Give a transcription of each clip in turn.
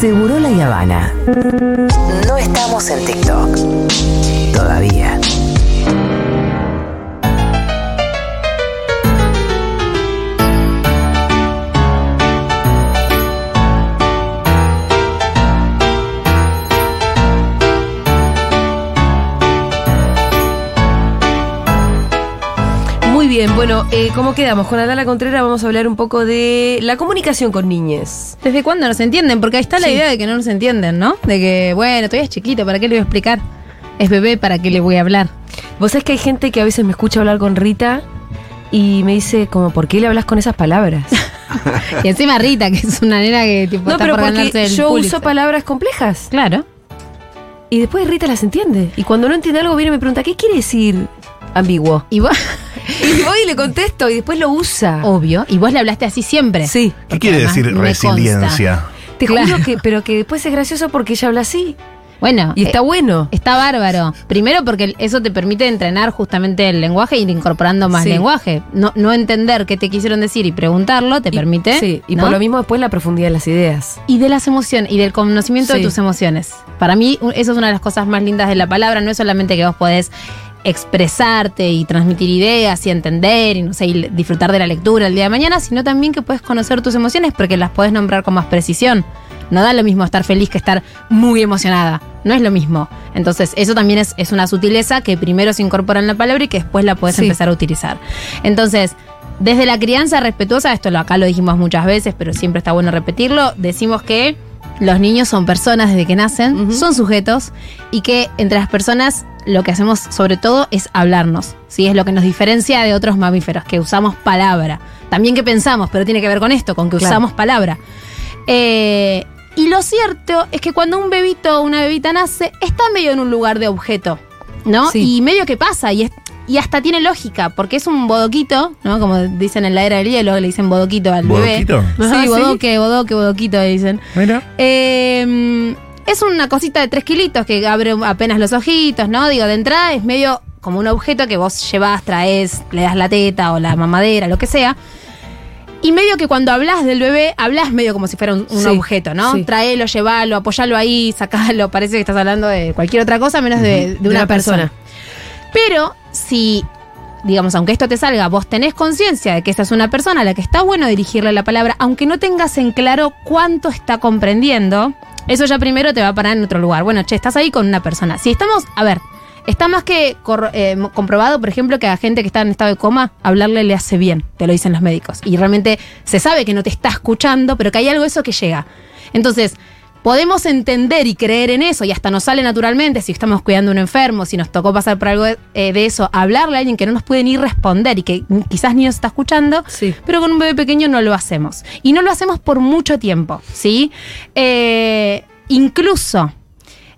Seguro la Habana. No estamos en TikTok. Todavía. Muy bien, bueno, eh, ¿cómo quedamos? Con Adala Contreras vamos a hablar un poco de la comunicación con niñes. ¿Desde cuándo nos entienden? Porque ahí está la Sí. idea de que no nos entienden, ¿no? De que, bueno, todavía es chiquito, ¿para qué le voy a explicar? Es bebé, ¿para qué le voy a hablar? Vos sabés que hay gente que a veces me escucha hablar con Rita y me dice como, ¿por qué le hablas con esas palabras? Y encima Rita, que es una nena que tipo, no, está pero por porque el yo Pulitzer. uso palabras complejas Claro. y después Rita las entiende. Y cuando no entiende algo viene y me pregunta, ¿qué quiere decir ambiguo? Y vos, Y voy y le contesto y después lo usa. obvio, y vos le hablaste así siempre. Sí. ¿Qué quiere decir resiliencia? Te Claro. juro que, pero que después es gracioso porque ella habla así. Bueno, Y está eh, bueno. Está bárbaro. Primero porque eso te permite entrenar justamente el lenguaje e ir incorporando más Sí. lenguaje. No, no entender qué te quisieron decir y preguntarlo te Y- permite. Sí, y ¿no? por lo mismo después la profundidad de las ideas. Y de las emociones, y del conocimiento Sí. de tus emociones. Para mí, eso es una de las cosas más lindas de la palabra. No es solamente que vos podés expresarte y transmitir ideas y entender y no sé, y disfrutar de la lectura el día de mañana, sino también que puedes conocer tus emociones porque las podés nombrar con más precisión. No da lo mismo estar feliz que estar muy emocionada. No es lo mismo. Entonces, eso también es, es una sutileza que primero se incorpora en la palabra y que después la puedes Sí. empezar a utilizar. Entonces, desde la crianza respetuosa, esto lo, acá lo dijimos muchas veces, pero siempre está bueno repetirlo, decimos que los niños son personas desde que nacen, son sujetos y que entre las personas lo que hacemos sobre todo es hablarnos. ¿sí? Es lo que nos diferencia de otros mamíferos, que usamos palabra. También que pensamos, pero tiene que ver con esto, con que Claro. usamos palabra. Eh, y lo cierto es que cuando un bebito o una bebita nace, está medio en un lugar de objeto, ¿no? Sí. Y medio que pasa, y, es- y hasta tiene lógica, porque es un bodoquito, ¿no? Como dicen en la era del hielo, le dicen bodoquito al ¿Bodoquito? bebé. Ajá, Sí, sí. bodoque, bodoque, bodoquito, dicen. Mira. Eh, es una cosita de tres kilitos que abre apenas los ojitos, ¿no? Digo, de entrada es medio como un objeto que vos llevas, traes, le das la teta o la mamadera, lo que sea. Y medio que cuando hablas del bebé, hablas medio como si fuera un, un Sí, objeto, ¿no? sí. Traelo, llevalo, apoyalo ahí, sacalo. Parece que estás hablando de cualquier otra cosa menos de, de una, persona. Pero si, digamos, aunque esto te salga, vos tenés conciencia de que esta es una persona a la que está bueno dirigirle la palabra, aunque no tengas en claro cuánto está comprendiendo, eso ya primero te va a parar en otro lugar. Bueno, che, estás ahí con una persona. Si estamos, a ver, está más que eh, comprobado, por ejemplo, que a gente que está en estado de coma, hablarle le hace bien, te lo dicen los médicos. Y realmente se sabe que no te está escuchando, pero que hay algo eso que llega. Entonces, podemos entender y creer en eso y hasta nos sale naturalmente si estamos cuidando a un enfermo, si nos tocó pasar por algo de, eh, de eso, hablarle a alguien que no nos puede ni responder y que quizás ni nos está escuchando, Sí. pero con un bebé pequeño no lo hacemos. Y no lo hacemos por mucho tiempo, ¿sí? Eh, incluso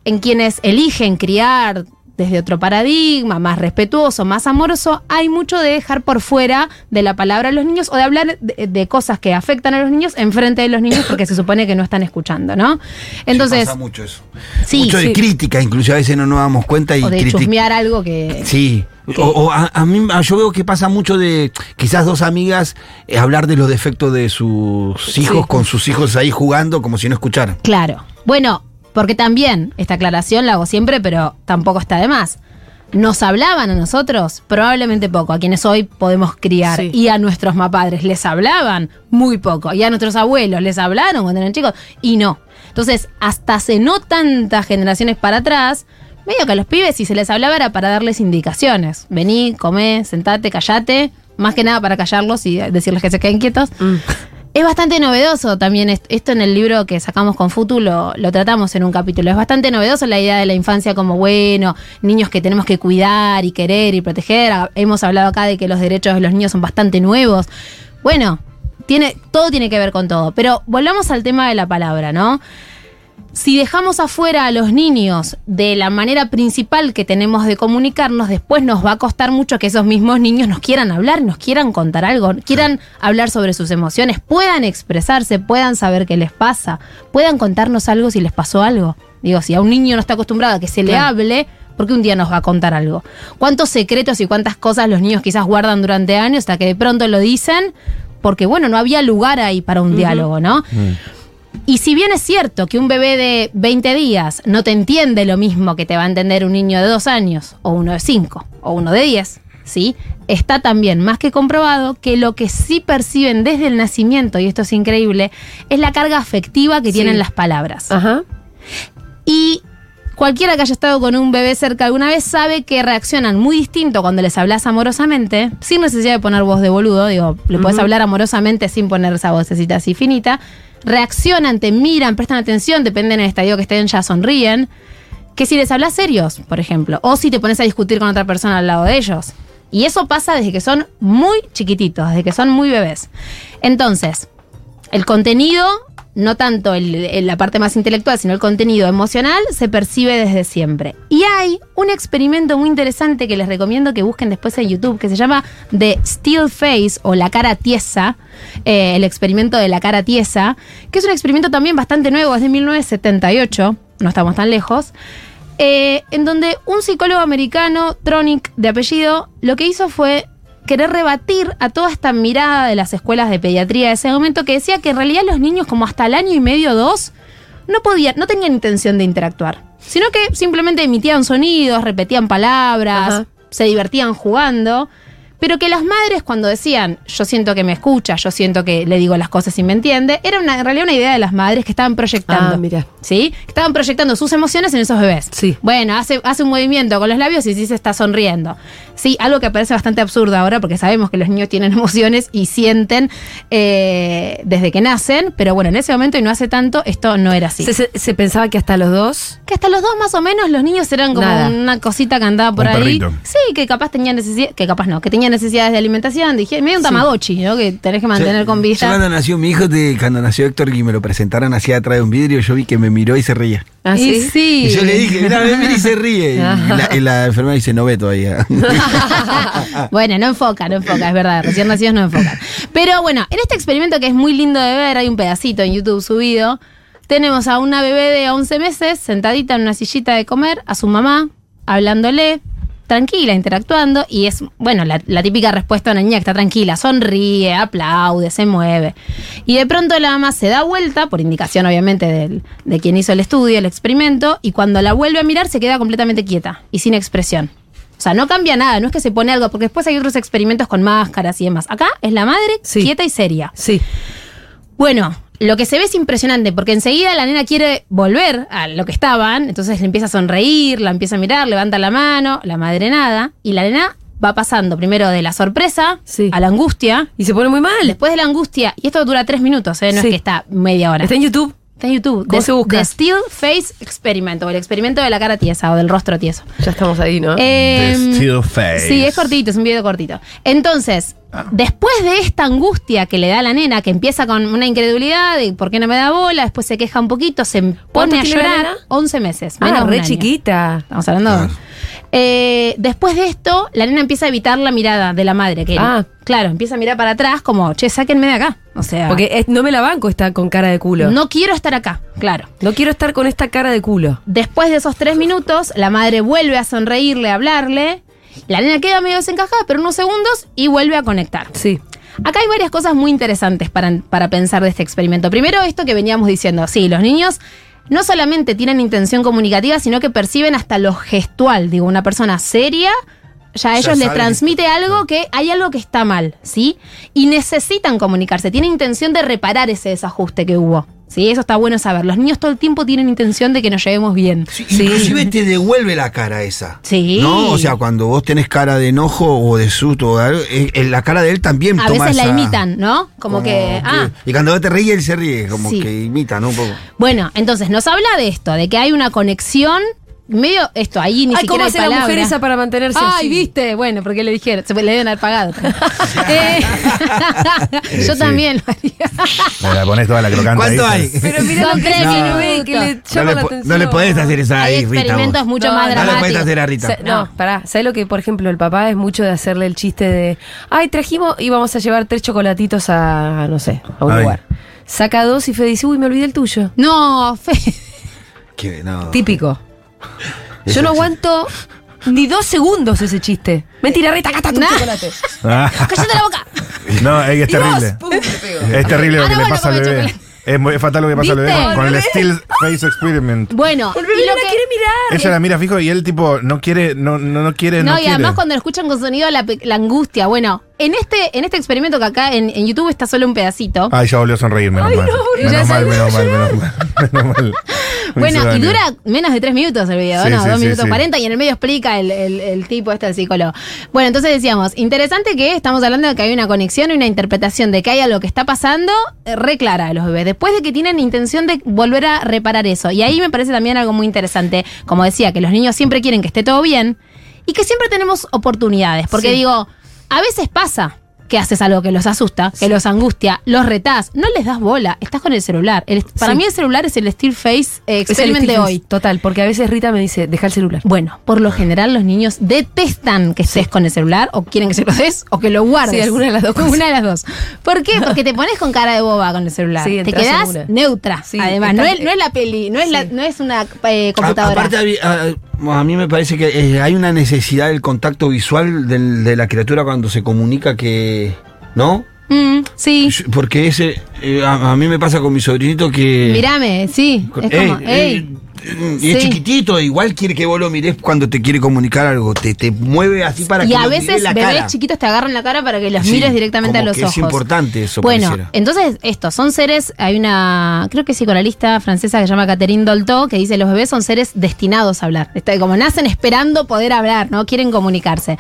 en quienes eligen criar desde otro paradigma, más respetuoso, más amoroso, hay mucho de dejar por fuera de la palabra a los niños o de hablar de, de cosas que afectan a los niños enfrente de los niños porque se supone que no están escuchando, ¿no? Entonces, pasa mucho eso. sí, mucho de sí. crítica, incluso a veces no nos damos cuenta y o de criti- chusmear algo que... Sí. O, o a, a mí yo veo que pasa mucho de quizás dos amigas eh, hablar de los defectos de sus hijos con sus hijos ahí jugando como si no escucharan. Claro. Bueno, porque también, esta aclaración la hago siempre, pero tampoco está de más. ¿Nos hablaban a nosotros? Probablemente poco, a quienes hoy podemos criar. Sí. Y a nuestros mapadres les hablaban muy poco. Y a nuestros abuelos les hablaron cuando eran chicos. Y no. Entonces, hasta hace no tantas generaciones para atrás, medio que a los pibes si se les hablaba era para darles indicaciones. Vení, comé, sentate, callate. Más que nada para callarlos y decirles que se queden quietos. Mm. Es bastante novedoso también est- esto en el libro que sacamos con Futu, lo, lo tratamos en un capítulo. Es bastante novedoso la idea de la infancia como, bueno, niños que tenemos que cuidar y querer y proteger. Hemos hablado acá de que los derechos de los niños son bastante nuevos. Bueno, tiene, todo tiene que ver con todo. Pero volvamos al tema de la palabra, ¿no? Si dejamos afuera a los niños de la manera principal que tenemos de comunicarnos, después nos va a costar mucho que esos mismos niños nos quieran hablar, nos quieran contar algo, quieran hablar sobre sus emociones, puedan expresarse, puedan saber qué les pasa, puedan contarnos algo si les pasó algo. Digo, si a un niño no está acostumbrado a que se le Claro. hable, ¿por qué un día nos va a contar algo? ¿Cuántos secretos y cuántas cosas los niños quizás guardan durante años hasta que de pronto lo dicen? Porque bueno, no había lugar ahí para un diálogo, ¿no? Y si bien es cierto que un bebé de 20 días no te entiende lo mismo que te va a entender un niño de 2 años, o uno de 5, o uno de 10, ¿sí? Está también más que comprobado que lo que sí perciben desde el nacimiento, y esto es increíble, es la carga afectiva que Sí. tienen las palabras. Ajá. Y cualquiera que haya estado con un bebé cerca alguna vez sabe que reaccionan muy distinto cuando les hablas amorosamente, sin necesidad de poner voz de boludo, digo, le puedes Ujú. hablar amorosamente sin poner esa vocecita así finita. Reaccionan, te miran, prestan atención, dependen del estadio que estén, ya sonríen. Que si les hablas serios, por ejemplo, o si te pones a discutir con otra persona al lado de ellos. Y eso pasa desde que son muy chiquititos, desde que son muy bebés. Entonces, el contenido, no tanto la parte más intelectual, sino el contenido emocional, se percibe desde siempre. Y hay un experimento muy interesante que les recomiendo que busquen después en YouTube, que se llama The Still Face o la cara tiesa, eh, el experimento de la cara tiesa, que es un experimento también bastante nuevo, es de 1978, no estamos tan lejos. eh, en donde un psicólogo americano, Tronic de apellido, lo que hizo fue querer rebatir a toda esta mirada de las escuelas de pediatría de ese momento que decía que en realidad los niños como hasta el año y medio dos no podían, no tenían intención de interactuar, sino que simplemente emitían sonidos, repetían palabras, Ajá. se divertían jugando, pero que las madres cuando decían yo siento que me escucha, yo siento que le digo las cosas y me entiende, era una, en realidad una idea de las madres que estaban proyectando. Ah, mira. ¿Sí? Que estaban proyectando sus emociones en esos bebés. Sí. Bueno, hace, hace un movimiento con los labios y sí se está sonriendo. Sí, algo que parece bastante absurdo ahora porque sabemos que los niños tienen emociones y sienten eh, desde que nacen, pero bueno, en ese momento y no hace tanto, esto no era así. Se, se- se pensaba que hasta los dos. que hasta los dos más o menos los niños eran como Nada. una cosita que andaba por Un ahí. perrito. Sí, que capaz tenían necesidad, que capaz no, que tenían necesidades de alimentación, dije, medio un tamagotchi, ¿no? Que tenés que mantener Yo- con Yo vida. cuando nació mi hijo, de, cuando nació Héctor y me lo presentaron así atrás de un vidrio, yo vi que me miró y se reía. ¿Ah, Y sí? Y yo le dije, mira, me mira y se ríe. Y la, y la enfermera dice, no ve todavía. bueno, no enfoca, no enfoca, es verdad, recién nacidos no enfocan. Pero bueno, en este experimento que es muy lindo de ver, hay un pedacito en YouTube subido, tenemos a una bebé de 11 meses sentadita en una sillita de comer, a su mamá, hablándole, tranquila, interactuando, y es, bueno, la, la típica respuesta de una niña que está tranquila, sonríe, aplaude, se mueve. Y de pronto la mamá se da vuelta, por indicación obviamente del- de quien hizo el estudio, el experimento, y cuando la vuelve a mirar se queda completamente quieta y sin expresión. O sea, no cambia nada, no es que se pone algo, porque después hay otros experimentos con máscaras y demás. Acá es la madre Sí. quieta y seria. Sí. Bueno, lo que se ve es impresionante, porque enseguida la nena quiere volver a lo que estaban, entonces le empieza a sonreír, la empieza a mirar, levanta la mano, la madre nada, y la nena va pasando primero de la sorpresa Sí. a la angustia, Y se pone muy mal. después de la angustia, y esto dura tres minutos, ¿eh? no Sí. es que está media hora. Está en YouTube. Está en YouTube. ¿Cómo The- se busca? The Still Face Experiment, o el experimento de la cara tiesa, o del rostro tieso. Ya estamos ahí, ¿no? Eh, The Still Face. Sí, es cortito, es un video cortito. Entonces, Ah. después de esta angustia que le da a la nena, que empieza con una incredulidad de por qué no me da bola, después se queja un poquito, se pone a llorar. nena? 11 meses. ah, menos un re año. chiquita. Estamos hablando. Claro. Eh, después de esto, la nena empieza a evitar la mirada de la madre. Que, Ah. Claro, empieza a mirar para atrás como, che, sáquenme de acá. O sea, Porque es- no me la banco está con cara de culo. No. no quiero estar acá. Claro. quiero estar con esta cara de culo. Después de esos tres minutos, la madre vuelve a sonreírle, a hablarle. La nena queda medio desencajada, pero unos segundos y vuelve a conectar. Sí. Acá hay varias cosas muy interesantes para, para pensar de este experimento. Primero, esto que veníamos diciendo. Sí, los niños no solamente tienen intención comunicativa, sino que perciben hasta lo gestual. Digo, una persona seria, ya a ellos les transmite algo que hay algo que está mal, ¿sí? Y necesitan comunicarse, tienen intención de reparar ese desajuste que hubo. Sí, eso está bueno saber. Los niños todo el tiempo tienen intención de que nos llevemos bien. Sí, Inclusive te devuelve la cara esa. Sí. ¿No? O sea, cuando vos tenés cara de enojo o de susto, o de algo, eh, eh, la cara de él también A toma veces la imitan, ¿no? Como, que, ah, Y cuando vos te ríes, él se ríe, como Sí. que imita, ¿no? Un poco. Bueno, entonces nos habla de esto, de que hay una conexión, medio esto, ahí ni Ay, siquiera ¿cómo hace la mujer esa para mantenerse Ay, así? viste, bueno, porque le dijeron, se le deben haber pagado. Eh, yo sí. también lo haría. La pones toda la crocante ¿Cuánto ahí. hay? Pero mira Son tres es que que le No llama le, la atención. no le podés hacer esa Hay ahí, Rita. experimentos vos. mucho No, más no le dramáticos. podés hacer a Rita. No, pará. ¿Sabes lo que, por ejemplo, el papá es mucho de hacerle el chiste de. Ay, trajimos y vamos a llevar tres chocolatitos a, no sé, a un Ay. lugar. Saca dos y Fede dice, uy, me olvidé el tuyo. No, fe. Que no. Típico. Yo no aguanto ni dos segundos ese chiste. Mentira, Rita, acá está tu Nah. chocolate. Ah, ¡Cállate la boca! no, es, que es Y vos, terrible. pum, le pego. Es terrible lo Ahora que le pasa al bebé. chocolate. Es, muy- es fatal lo que pasa ¿Viste? Loredana, con el Bebé. Still Face Experiment. Bueno, El y bebé lo no la que- quiere mirar. Ella la mira fijo y él tipo no quiere, no, no, no quiere, no, No, y quiere. además cuando lo escuchan con sonido la, pe- la angustia. Bueno, en este, en este experimento que acá en, en YouTube está solo un pedacito. Ay, ya volvió a sonreír, menos mal. menos, mal menos mal, menos mal, menos mal. Bueno, y dura menos de tres minutos el video, Sí, ¿no? sí, Dos sí, minutos cuarenta y en el medio explica el, el- el tipo este, el psicólogo. Bueno, entonces decíamos, interesante que estamos hablando de que hay una conexión y una interpretación de que hay algo que está pasando eh, re clara de los bebés, después de que tienen intención de volver a reparar eso. Y ahí me parece también algo muy interesante, como decía, que los niños siempre quieren que esté todo bien y que siempre tenemos oportunidades, porque digo, a veces pasa que haces algo que los asusta, que los angustia, los retás, no les das bola, estás con el celular. El- para Sí. mí el celular es el Steel Face eh, Experiment de hoy. Total, porque a veces Rita me dice, deja el celular. Bueno, por lo general los niños detestan que estés con el celular o quieren que se lo des o que lo guardes. Sí, alguna de las dos cosas. Una de las dos. ¿Por qué? Porque te pones con cara de boba con el celular. Sí, te en una. neutra. Sí, Además, no es, no es la peli, no es, la, no es una eh, A- computadora. aparte, a, a mí me parece que eh, hay una necesidad del contacto visual del- de la criatura cuando se comunica que. ¿No? Mm, sí. Porque ese. eh, a, a mí me pasa con mi sobrinito que. Mírame, sí. Es Ey, como, ey, ey. Y es Sí. chiquitito, igual quiere que vos lo mires cuando te quiere comunicar algo. Te, te mueve así para Y que a lo mires veces la bebés cara. chiquitos te agarran la cara para que los Sí, mires directamente a los que ojos. es importante eso, Bueno, pareciera. entonces estos son seres, hay una, creo que psicoanalista francesa que se llama Catherine Dolto, que dice los bebés son seres destinados a hablar. Está- como nacen esperando poder hablar, ¿no? Quieren comunicarse.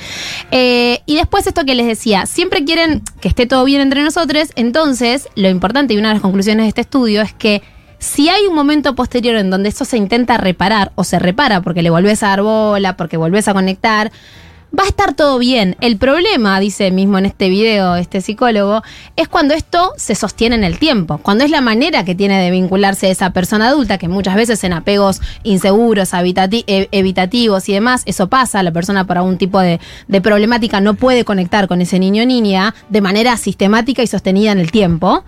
Eh, y después esto que les decía, siempre quieren que esté todo bien entre nosotros, entonces lo importante y una de las conclusiones de este estudio es que si hay un momento posterior en donde esto se intenta reparar o se repara porque le volvés a dar bola, porque volvés a conectar, va a estar todo bien. El problema, dice mismo en este video este psicólogo, es cuando esto se sostiene en el tiempo, cuando es la manera que tiene de vincularse esa persona adulta, que muchas veces en apegos inseguros, eh, evitativos y demás, eso pasa, la persona por algún tipo de, de problemática no puede conectar con ese niño o niña de manera sistemática y sostenida en el tiempo.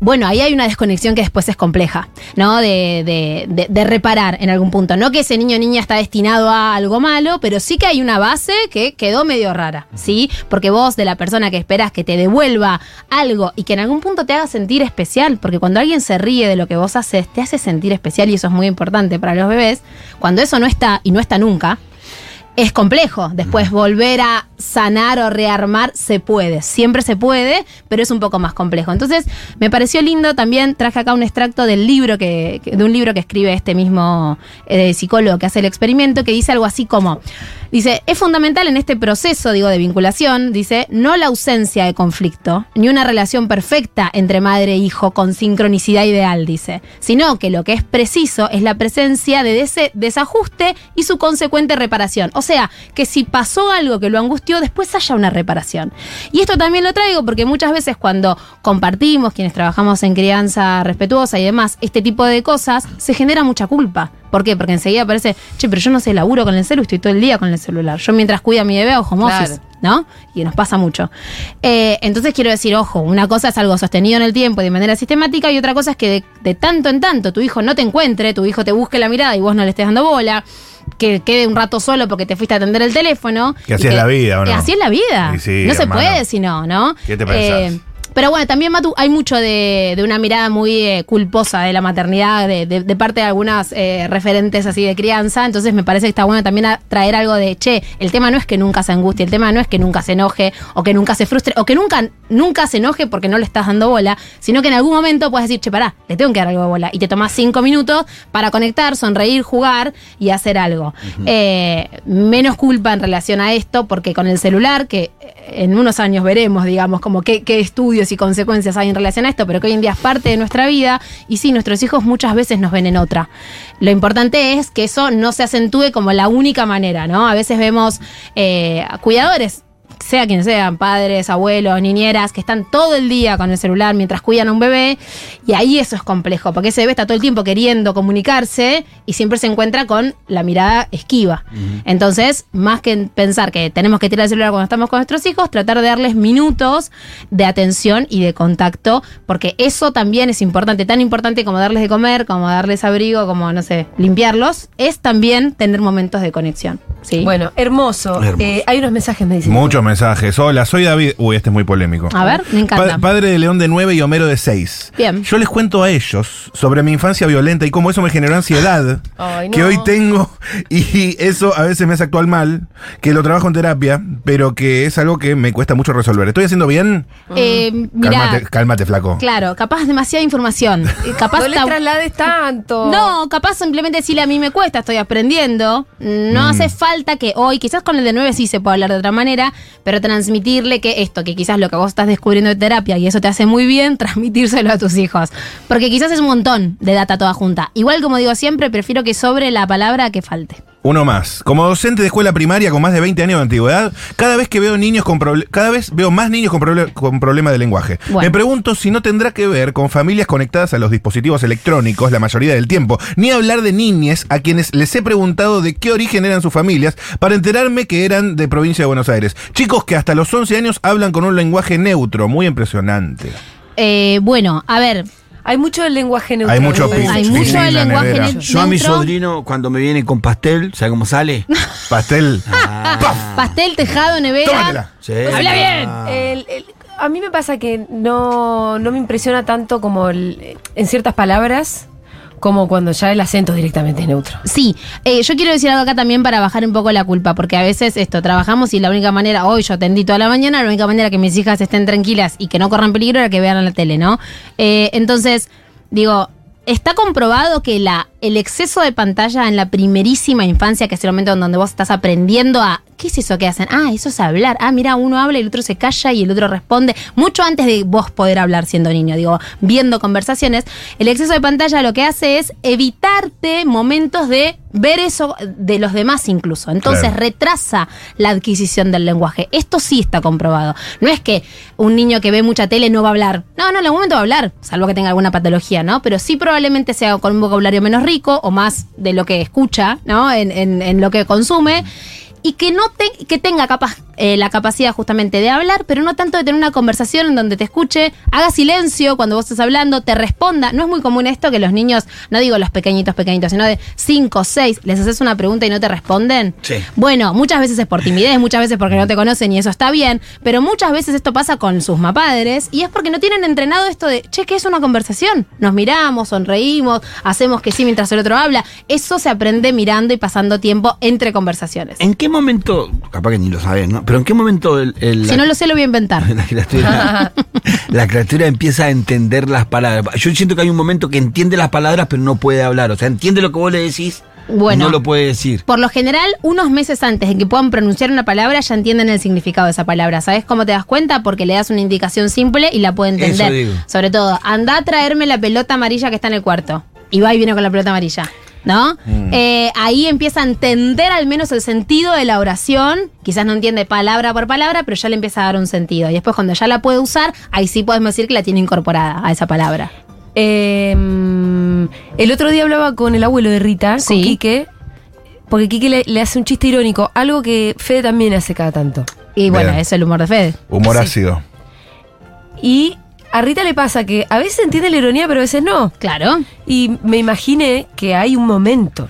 Bueno, ahí hay una desconexión que después es compleja, ¿no? De, de- de- reparar en algún punto. No que ese niño o niña está destinado a algo malo, pero sí que hay una base que quedó medio rara, ¿sí? Porque vos, de la persona que esperas que te devuelva algo y que en algún punto te haga sentir especial, porque cuando alguien se ríe de lo que vos haces, te hace sentir especial y eso es muy importante para los bebés. Cuando eso no está y no está nunca, es complejo. Después volver a sanar o rearmar se puede. Siempre se puede, pero es un poco más complejo. Entonces, me pareció lindo también, traje acá un extracto del libro que, de un libro que escribe este mismo eh, psicólogo que hace el experimento, que dice algo así como, dice, es fundamental en este proceso, digo, de vinculación, dice, no la ausencia de conflicto, ni una relación perfecta entre madre e hijo con sincronicidad ideal, dice, sino que lo que es preciso es la presencia de ese desajuste y su consecuente reparación. O sea, que si pasó algo que lo angustió, después haya una reparación. Y esto también lo traigo porque muchas veces cuando compartimos, quienes trabajamos en crianza respetuosa y demás, este tipo de cosas, se genera mucha culpa. ¿Por qué? Porque enseguida parece, che, pero yo no sé, laburo con el celular, estoy todo el día con el celular. Yo mientras cuido a mi bebé, ojo, home Claro. office, ¿no? Y nos pasa mucho. Eh, entonces quiero decir, ojo, una cosa es algo sostenido en el tiempo y de manera sistemática y otra cosa es que de, de tanto en tanto tu hijo no te encuentre, tu hijo te busque la mirada y vos no le estés dando bola, que quede un rato solo porque te fuiste a atender el teléfono. Que así es la vida, ¿o no? que Así es la vida. Sí, no se puede si no, ¿no? ¿Qué te pensás? Pero bueno, también, Matu, hay mucho de, de una mirada muy eh, culposa de la maternidad, de, de- de parte de algunas eh, referentes así de crianza. Entonces me parece que está bueno también a- traer algo de, che, el tema no es que nunca se angustie, el tema no es que nunca se enoje, o que nunca se frustre, o que nunca, nunca se enoje porque no le estás dando bola, sino que en algún momento puedes decir, che, pará, le tengo que dar algo de bola. Y te tomas cinco minutos para conectar, sonreír, jugar y hacer algo. Eh, menos culpa en relación a esto, porque con el celular, que en unos años veremos, digamos, como qué, qué estudios y consecuencias hay en relación a esto, pero que hoy en día es parte de nuestra vida, y sí, nuestros hijos muchas veces nos ven en otra. Lo importante es que eso no se acentúe como la única manera, ¿no? A veces vemos eh, cuidadores sea quien sean, padres, abuelos, niñeras, que están todo el día con el celular mientras cuidan a un bebé, y ahí eso es complejo, porque ese bebé está todo el tiempo queriendo comunicarse y siempre se encuentra con la mirada esquiva. Entonces, más que pensar que tenemos que tirar el celular cuando estamos con nuestros hijos, tratar de darles minutos de atención y de contacto, porque eso también es importante, tan importante como darles de comer, como darles abrigo, como, no sé, limpiarlos, es también tener momentos de conexión. ¿Sí? Bueno, hermoso. Hermoso. Eh, hay unos mensajes, me dicen. Muchos mensajes. mensajes. Hola, soy David. Uy, este es muy polémico. A ver, me encanta. Pa- padre de León de 9 y Homero de 6. Bien. Yo les cuento a ellos sobre mi infancia violenta y cómo eso me generó ansiedad Ay, que hoy tengo y eso a veces me hace actuar mal, que lo trabajo en terapia, pero que es algo que me cuesta mucho resolver. ¿Estoy haciendo bien? Eh, mira, Cálmate, cálmate, flaco. claro, capaz demasiada información. Eh, Capaz No le traslades tanto. No, capaz simplemente decirle a mí me cuesta, estoy aprendiendo. No Mm. hace falta que hoy, quizás con el de 9 sí se puede hablar de otra manera, pero transmitirle que esto, que quizás lo que vos estás descubriendo de terapia y eso te hace muy bien, transmitírselo a tus hijos. Porque quizás es un montón de data toda junta. Igual como digo siempre, prefiero que sobre la palabra que falte. Uno más. Como docente de escuela primaria con más de 20 años de antigüedad, cada vez que veo niños con cada vez veo más niños con, proble- con problemas de lenguaje. Bueno. Me pregunto si no tendrá que ver con familias conectadas a los dispositivos electrónicos la mayoría del tiempo, ni hablar de niñes a quienes les he preguntado de qué origen eran sus familias para enterarme que eran de provincia de Buenos Aires. Chicos que hasta los 11 años hablan con un lenguaje neutro, muy impresionante. Eh, bueno, a ver, Hay mucho del lenguaje neutro. Hay mucho hay mucho del lenguaje neutro. Yo a mi sobrino, cuando me viene con pastel, ¿sabe cómo sale? Pastel. pastel, tejado, nevera. Sí. ¡Habla bien! El- el- a mí me pasa que no, no me impresiona tanto como el- en ciertas palabras como cuando ya el acento directamente es neutro. Sí, eh, yo quiero decir algo acá también para bajar un poco la culpa, porque a veces esto, trabajamos y la única manera, hoy yo atendí toda la mañana, la única manera que mis hijas estén tranquilas y que no corran peligro era que vean la tele, ¿no? Eh, entonces, digo, está comprobado que la, el exceso de pantalla en la primerísima infancia, que es el momento en donde vos estás aprendiendo a, ¿qué es eso que hacen? Ah, eso es hablar. Ah, mira, uno habla y el otro se calla y el otro responde. Mucho antes de vos poder hablar siendo niño, digo, viendo conversaciones, el exceso de pantalla lo que hace es evitarte momentos de ver eso de los demás incluso. Entonces Claro. retrasa la adquisición del lenguaje. Esto sí está comprobado. No es que un niño que ve mucha tele no va a hablar. No, no, en algún momento va a hablar, salvo que tenga alguna patología, ¿no? Pero sí probablemente sea con un vocabulario menos rico o más de lo que escucha, ¿no? En, en- en lo que consume. Y que no te- que tenga capaz, eh, la capacidad justamente de hablar, pero no tanto de tener una conversación en donde te escuche, haga silencio cuando vos estés hablando, te responda. No es muy común esto que los niños, no digo los pequeñitos, pequeñitos, sino de 5, 6, les haces una pregunta y no te responden. Sí. Bueno, muchas veces es por timidez, muchas veces porque no te conocen y eso está bien, pero muchas veces esto pasa con sus mapadres y es porque no tienen entrenado esto de, che, ¿qué es una conversación? Nos miramos, sonreímos, hacemos que sí mientras el otro habla. Eso se aprende mirando y pasando tiempo entre conversaciones. ¿En qué momento, capaz que ni lo sabes, ¿no? Pero en qué momento el, el- Si no lo sé, lo voy a inventar. la criatura, la criatura empieza a entender las palabras. Yo siento que hay un momento que entiende las palabras pero no puede hablar. O sea, entiende lo que vos le decís, Bueno. no lo puede decir. Por lo general, unos meses antes de que puedan pronunciar una palabra, ya entienden el significado de esa palabra. ¿Sabes cómo te das cuenta? Porque le das una indicación simple y la puede entender. Eso digo. Sobre todo, anda a traerme la pelota amarilla que está en el cuarto. Y va y viene con la pelota amarilla. ¿No? Eh, ahí empieza a entender al menos el sentido de la oración. Quizás no entiende palabra por palabra, pero ya le empieza a dar un sentido. Y después, cuando ya la puede usar, ahí sí podemos decir que la tiene incorporada a esa palabra. Eh, el otro día hablaba con el abuelo de Rita, Sí. con Quique, porque Quique le, le hace un chiste irónico, algo que Fede también hace cada tanto. Y bueno, Bien. es el humor de Fede. Humor Sí. ácido. Y a Rita le pasa que a veces entiende la ironía, pero a veces no. Claro. Y me imaginé que hay un momento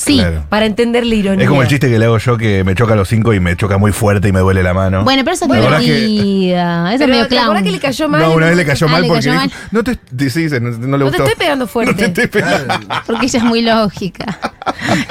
Sí. Claro. para entender la ironía. Es como el chiste que le hago yo que me choca a los cinco y me choca muy fuerte y me duele la mano. Bueno, pero eso es Bueno, divertida. Eso es medio ¿te acordás clown. que le cayó mal? no, una vez le cayó Ah, mal le porque cayó dijo, mal. no te, sí, sí, no, no le No te estoy pegando fuerte. No te estoy pegando. Porque ella es muy lógica.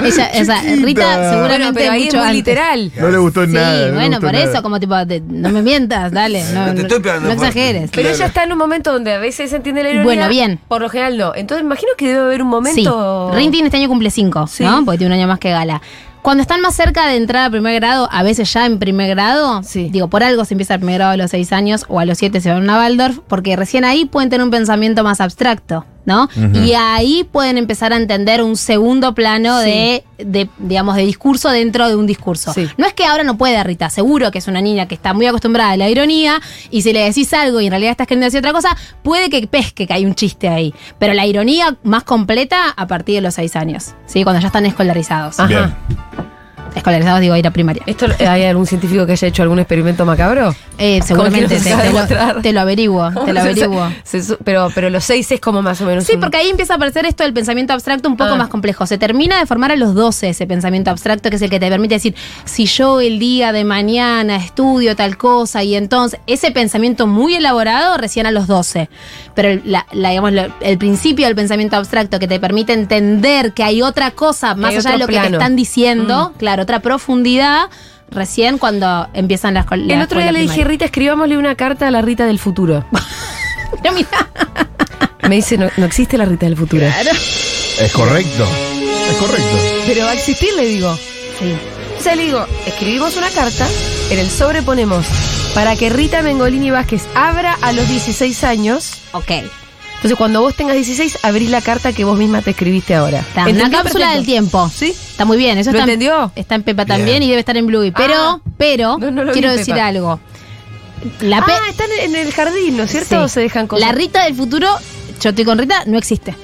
Ella, o sea. Rita seguramente Bueno, pero ahí es mucho muy antes. literal. No le gustó Sí, nada. no le bueno, por nada. eso, como tipo, no me mientas, dale. No, No te no- estoy pegando no exageres. Pero ella está en un momento donde a veces entiende la ironía. Bueno, bien. Por lo general no. Entonces me imagino que debe haber un momento. Sí. Rintin este año cumple 5, Sí. ¿No? Porque tiene un año más que Gala. Cuando están más cerca de entrar a primer grado, a veces ya en primer grado, Sí. digo, por algo se empieza el primer grado a los 6 años o a los 7 se van a Waldorf, porque recién ahí pueden tener un pensamiento más abstracto, ¿no? Y ahí pueden empezar a entender un segundo plano Sí. de, de, digamos, de discurso dentro de un discurso. Sí. No es que ahora no pueda, Rita, seguro que es una niña que está muy acostumbrada a la ironía y si le decís algo y en realidad estás queriendo decir otra cosa, puede que pesque que hay un chiste ahí. Pero la ironía más completa a partir de los seis años, ¿sí? Cuando ya están escolarizados. Ajá. Bien. Escolarizados, digo, ir a primaria. ¿Esto hay algún científico que haya hecho algún experimento macabro? Eh, seguramente ¿Cómo que te, lo, te lo averiguo, te lo averiguo. Se pero, pero los seis es como más o menos. Sí, un- porque ahí empieza a aparecer esto del pensamiento abstracto un poco Ah. más complejo. Se termina de formar a los 12 ese pensamiento abstracto, que es el que te permite decir, si yo el día de mañana estudio tal cosa y entonces, ese pensamiento muy elaborado recién a los 12. Pero el, la- la, digamos, el principio del pensamiento abstracto que te permite entender que hay otra cosa más hay allá de lo que te están diciendo, claro, otra profundidad, recién cuando empiezan las. El otro día le dije, Rita, escribámosle una carta a la Rita del futuro. Pero mira, Me dice, no, no existe la Rita del futuro. Es correcto. Es correcto. Pero va a existir, le digo. sí. O sea, le digo, escribimos una carta, en el sobre ponemos para que Rita Mengolini Vázquez abra a los 16 años. ok. Entonces, cuando vos tengas 16, abrís la carta que vos misma te escribiste ahora. Está, una ¿Entendió cápsula perfecto? del tiempo. ¿Sí? Está muy bien, eso ¿Lo está, entendió? está en Pepa también Bien. y debe estar en Bluey. Pero, Ah. pero, No, no lo quiero vi, decir Pepa. algo. La, Ah, están en el jardín, ¿no es cierto? Sí. ¿O se dejan cosas? la Rita del futuro, yo estoy con Rita, no existe.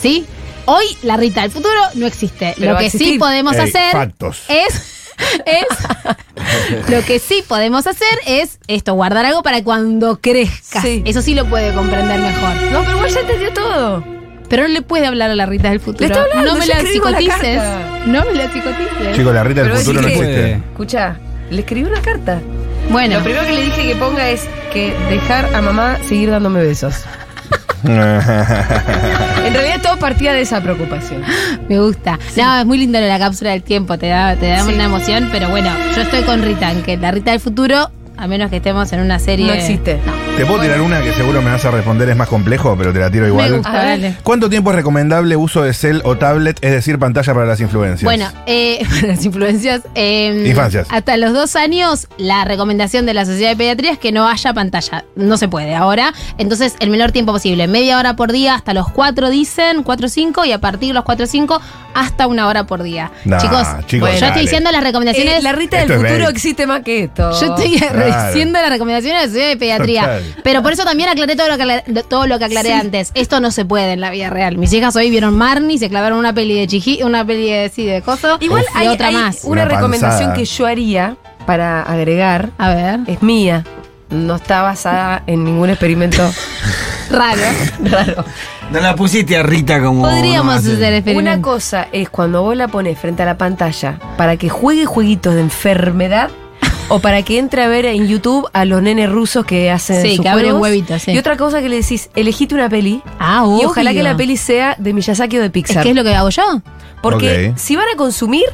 ¿Sí? Hoy la Rita del futuro no existe. Pero lo que sí podemos Ey, hacer factos. es. Es lo que sí podemos hacer es esto, guardar algo para cuando crezcas. Sí. Eso sí lo puede comprender mejor. No, pero igual ya entendió todo. Pero no le puede hablar a la Rita del futuro. Le está hablando, no me la la psicotices. carta. no me la psicotices. Chicos, la Rita del Pero futuro no existe. Escucha, le escribí una carta. bueno, Lo primero que le dije que ponga es que dejar a mamá seguir dándome besos. En realidad todo partía de esa preocupación. Me gusta. No, es muy lindo la cápsula del tiempo, te da, te da Sí. una emoción, pero bueno, yo estoy con Rita, que la Rita del futuro, a menos que estemos en una serie. No existe. Te puedo tirar una que seguro me vas a responder, es más complejo, pero te la tiro Me igual. gusta, dale. ¿Cuánto tiempo es recomendable uso de cel o tablet, es decir, pantalla para las influencias? Bueno, eh, para las influencias. eh, Infancias. Hasta los dos años, la recomendación de la Sociedad de Pediatría es que no haya pantalla. No se puede ahora. Entonces, el menor tiempo posible. Media hora por día hasta los cuatro dicen, cuatro o cinco, y a partir de los cuatro o cinco, hasta una hora por día. Nah, chicos, chicos, yo dale. estoy diciendo las recomendaciones. Eh, la Rita del futuro existe más que esto. Yo estoy Claro. diciendo las recomendaciones de la Sociedad de Pediatría. Total. Pero por eso también aclaré todo lo que, aclaré- todo lo que aclaré antes. Esto no se puede en la vida real. Mis hijas hoy vieron Marnie, se clavaron una peli de Chiji, una peli de, sí, de coso. Igual y hay, otra hay más. una, Una recomendación que yo haría para agregar. A ver. Es mía. No está basada en ningún experimento Raro. raro. No la pusiste a Rita como. Podríamos no, hace- hacer Una cosa es cuando vos la pones frente a la pantalla para que juegue jueguitos de enfermedad o para que entre a ver en YouTube a los nenes rusos que hacen Sí, sus que abren huevitos, sí. Y otra cosa que le decís, elegite una peli Ah, y ojalá que la peli sea de Miyazaki o de Es Pixar. que es lo que hago yo. Porque si van a consumir,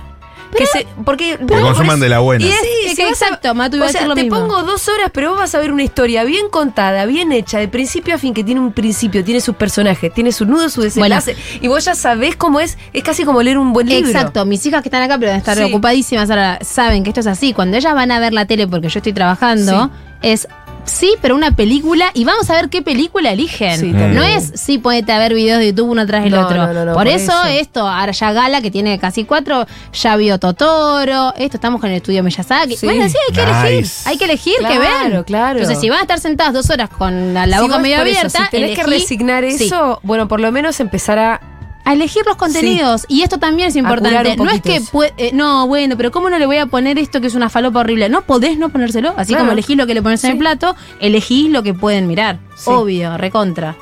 que se, porque Que consuman de la buena. Y es, Sí, que a- exacto, Matu iba o a sea, decir lo te mismo. pongo dos horas, pero vos vas a ver una historia bien contada, bien hecha, de principio a fin, que tiene un principio, tiene sus personajes, tiene su nudo, su desenlace. Y vos ya sabés cómo es, es casi como leer un buen libro. Exacto, mis hijas que están acá, pero deben estar Sí. ocupadísimas ahora, saben que esto es así. Cuando ellas van a ver la tele porque yo estoy trabajando, es sí, pero una película y vamos a ver qué película eligen. Sí, no es sí, ponete a ver videos de YouTube uno tras el No, otro. no, no, no, por, por eso, eso. esto, ahora ya Gala, que tiene casi cuatro, ya vio Totoro, esto estamos con el estudio Miyazaki. Sí. Bueno, sí, hay que Nice. elegir, hay que elegir que Claro, ven. claro. Entonces, si van a estar sentadas dos horas con la, la Si boca medio por eso, abierta, si tenés que resignar Sí. eso, bueno, por lo menos empezar a. a elegir los contenidos. Y esto también es importante. No es que eh, no, bueno, pero ¿cómo no le voy a poner esto que es una falopa horrible? No podés no ponérselo. Así Claro. como elegís lo que le pones en Sí. el plato, elegís lo que pueden mirar. Sí. Obvio, recontra.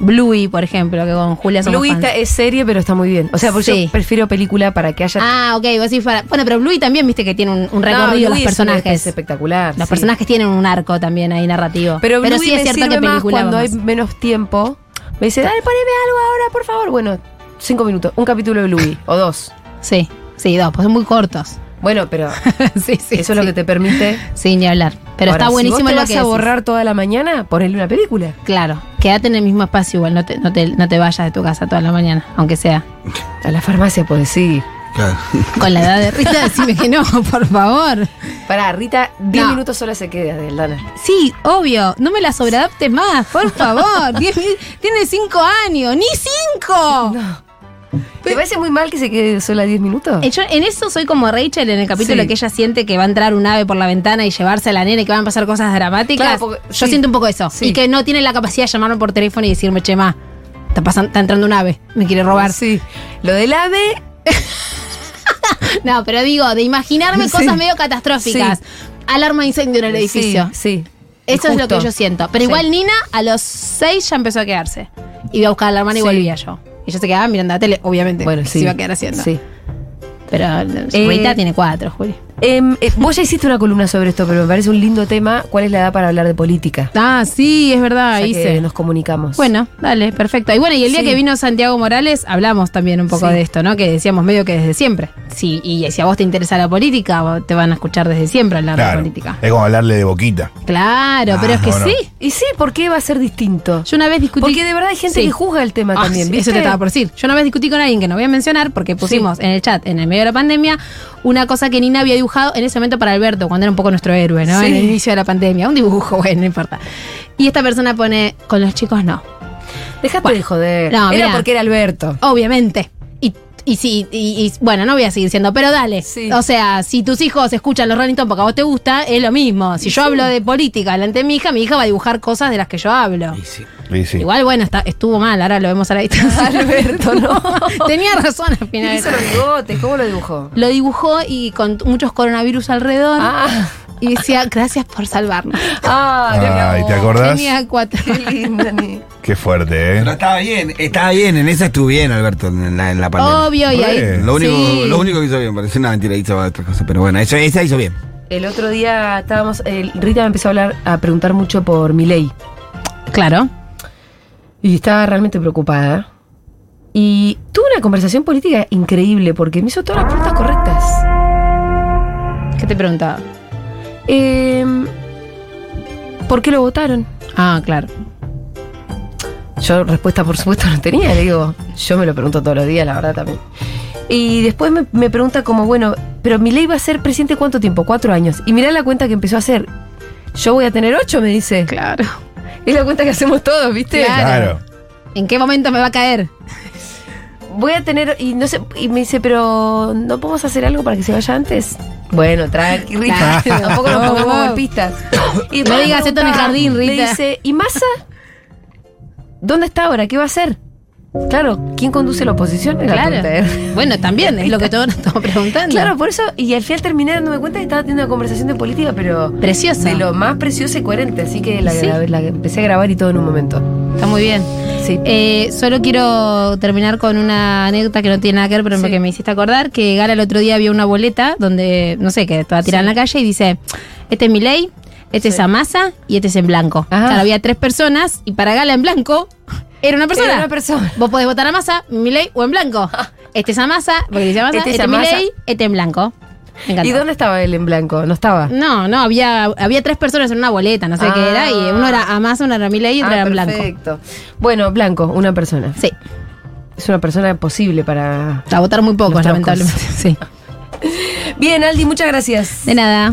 Bluey, por ejemplo, que con Julia somos Bluey fans. es serie, pero está muy bien. O sea, porque Sí. yo prefiero película para que haya. Ah, ok, vos decís para- Bueno, pero Bluey también viste que tiene un, un No, recorrido Bluey los personajes. Es espectacular. los sí. personajes tienen un arco también ahí narrativo. Pero, Bluey sí es cierto sirve que más película cuando hay menos tiempo. Me dice, dale, poneme algo ahora, por favor. Bueno, cinco minutos. Un capítulo de Bluey. o dos. Sí, sí, dos, pues son muy cortos. Bueno, pero sí, sí. eso es lo que te permite. Sí, ni hablar. Pero Ahora, está buenísimo Si vos te lo vas que a decís. borrar toda la mañana, ponele una película. Claro, quédate en el mismo espacio igual, no te, no te, no te vayas de tu casa toda la mañana, aunque sea. A la farmacia puedes ir. Claro. Con la edad de Rita, decime que no, por favor. Pará, Rita, 10 No. minutos sola se queda de Dana. Sí, obvio, no me la sobreadapte más, por favor. Tiene cinco años, ni cinco. ¿Te parece muy mal que se quede sola 10 minutos? Eh, Yo en eso soy como Rachel en el capítulo Sí. que ella siente que va a entrar un ave por la ventana y llevarse a la nena y que van a pasar cosas dramáticas. Claro, porque- Yo sí. siento un poco eso. Sí. Y que no tiene la capacidad de llamarme por teléfono y decirme, Chema, está, pasan- está entrando un ave, me quiere robar. Sí. Lo del ave. No, pero digo, de imaginarme cosas medio catastróficas. Sí. Alarma de incendio en el edificio. Sí. Eso es lo que yo siento. Pero igual Nina a los seis ya empezó a quedarse. Iba a buscar a la hermana y volvía yo. Y yo se quedaba mirando la tele, obviamente. Bueno, Se sí. iba a quedar haciendo. Sí. Pero Eh, Rita tiene cuatro, Juli. Em, eh, vos ya hiciste una columna sobre esto, pero me parece un lindo tema. ¿Cuál es la edad para hablar de política? Ah, sí, es verdad, Ya que hice. nos comunicamos. Bueno, dale, perfecto. Y bueno, y el día Sí. que vino Santiago Morales, hablamos también un poco Sí. de esto, ¿no? Que decíamos medio que desde siempre. Sí, y si a vos te interesa la política, te van a escuchar desde siempre hablar Claro. de política. Es como hablarle de boquita. Claro, pero es que sí. Y sí, ¿por qué va a ser distinto? Yo una vez discutí. Porque de verdad hay gente Sí. que juzga el tema Ah, también, ¿viste? Eso te estaba por decir. Yo una vez discutí con alguien que no voy a mencionar porque pusimos en el chat, en el medio de la pandemia, una cosa que Nina había dibujado en ese momento para Alberto, cuando era un poco nuestro héroe, ¿no? Sí. En el inicio de la pandemia. Un dibujo, bueno, no importa. Y esta persona pone, con los chicos no. Dejate Bueno, de joder. no, era mirá. porque era Alberto. Obviamente. Y, sí, y, y- bueno, no voy a seguir siendo, pero dale. Sí. O sea, si tus hijos escuchan los Rolling Stones porque a vos te gusta, es lo mismo. Si yo hablo de política delante de mi hija, mi hija va a dibujar cosas de las que yo hablo. Y sí. Y sí. Igual, bueno, está, estuvo mal, ahora lo vemos a la distancia. Alberto, no. Tenía razón al Y final. hizo los bigotes, ¿cómo lo dibujó? Lo dibujó y con muchos coronavirus alrededor. Ah, Y decía, gracias por salvarnos. ah, Ay, ¿te acordás? Tenía cuatro. Qué linda, Ni. Qué fuerte, Pero ¿eh? estaba bien, estaba bien, en esa estuvo bien, Alberto, en la, en la pandemia. Obvio, y ahí. Lo único, Sí. lo único que hizo bien, parece una mentira, hizo otra cosa, pero bueno, eso, esa hizo bien. El otro día estábamos, el- Rita me empezó a hablar, a preguntar mucho por mi ley. Claro. Y estaba realmente preocupada. Y tuve una conversación política increíble porque me hizo todas las preguntas correctas. ¿Qué te preguntaba? Em, ¿Por qué lo votaron? Ah, claro. Yo respuesta por supuesto no tenía, le digo, yo me lo pregunto todos los días, la verdad también. Y después me, me pregunta como, bueno, pero mi ley va a ser presidente cuánto tiempo, cuatro años. Y mirá la cuenta que empezó a hacer. Yo voy a tener ocho, me dice. Claro. Es la cuenta que hacemos todos, ¿viste? Claro. Claro. ¿En qué momento me va a caer? Voy a tener, y no sé, y me dice, pero ¿no podemos hacer algo para que se vaya antes? Bueno, tranqui, Rita. Tampoco nos pongamos golpistas. Y No digas esto en el jardín, Rita. dice, ¿y Massa? ¿Dónde está ahora? ¿Qué va a hacer? Claro, ¿quién conduce la oposición? La Claro. Bueno, también es lo que todos nos estamos preguntando. Claro, por eso, y al final terminé dándome cuenta que estaba teniendo una conversación de política, pero Preciosa. de lo más preciosa y coherente. Así que la, Sí. la- la empecé a grabar y todo en un momento. Está muy bien. Sí. Eh, solo quiero terminar con una anécdota que no tiene nada que ver, pero Sí. que me hiciste acordar, que Gala el otro día vio una boleta donde, no sé, que estaba tirada Sí. en la calle y dice, este es mi ley, este es Amasa y este es en blanco. Ah. Claro, había tres personas y para Gala en blanco era una persona. Era una persona. Vos podés votar a Massa, Milei o en blanco. Este es Amasa, porque dice Amasa, Este este, es es Amasa. Milei, este en blanco. ¿Y dónde estaba él en blanco? ¿No estaba? No, no, había, había tres personas en una boleta, no sé Ah. qué era, y uno era Amasa, uno era Milei y otro Ah, era en blanco. perfecto. Bueno, blanco, una persona. Sí, Es una persona posible para. a votar muy pocos, lamentablemente. Sí. Bien, Aldi, muchas gracias. De nada.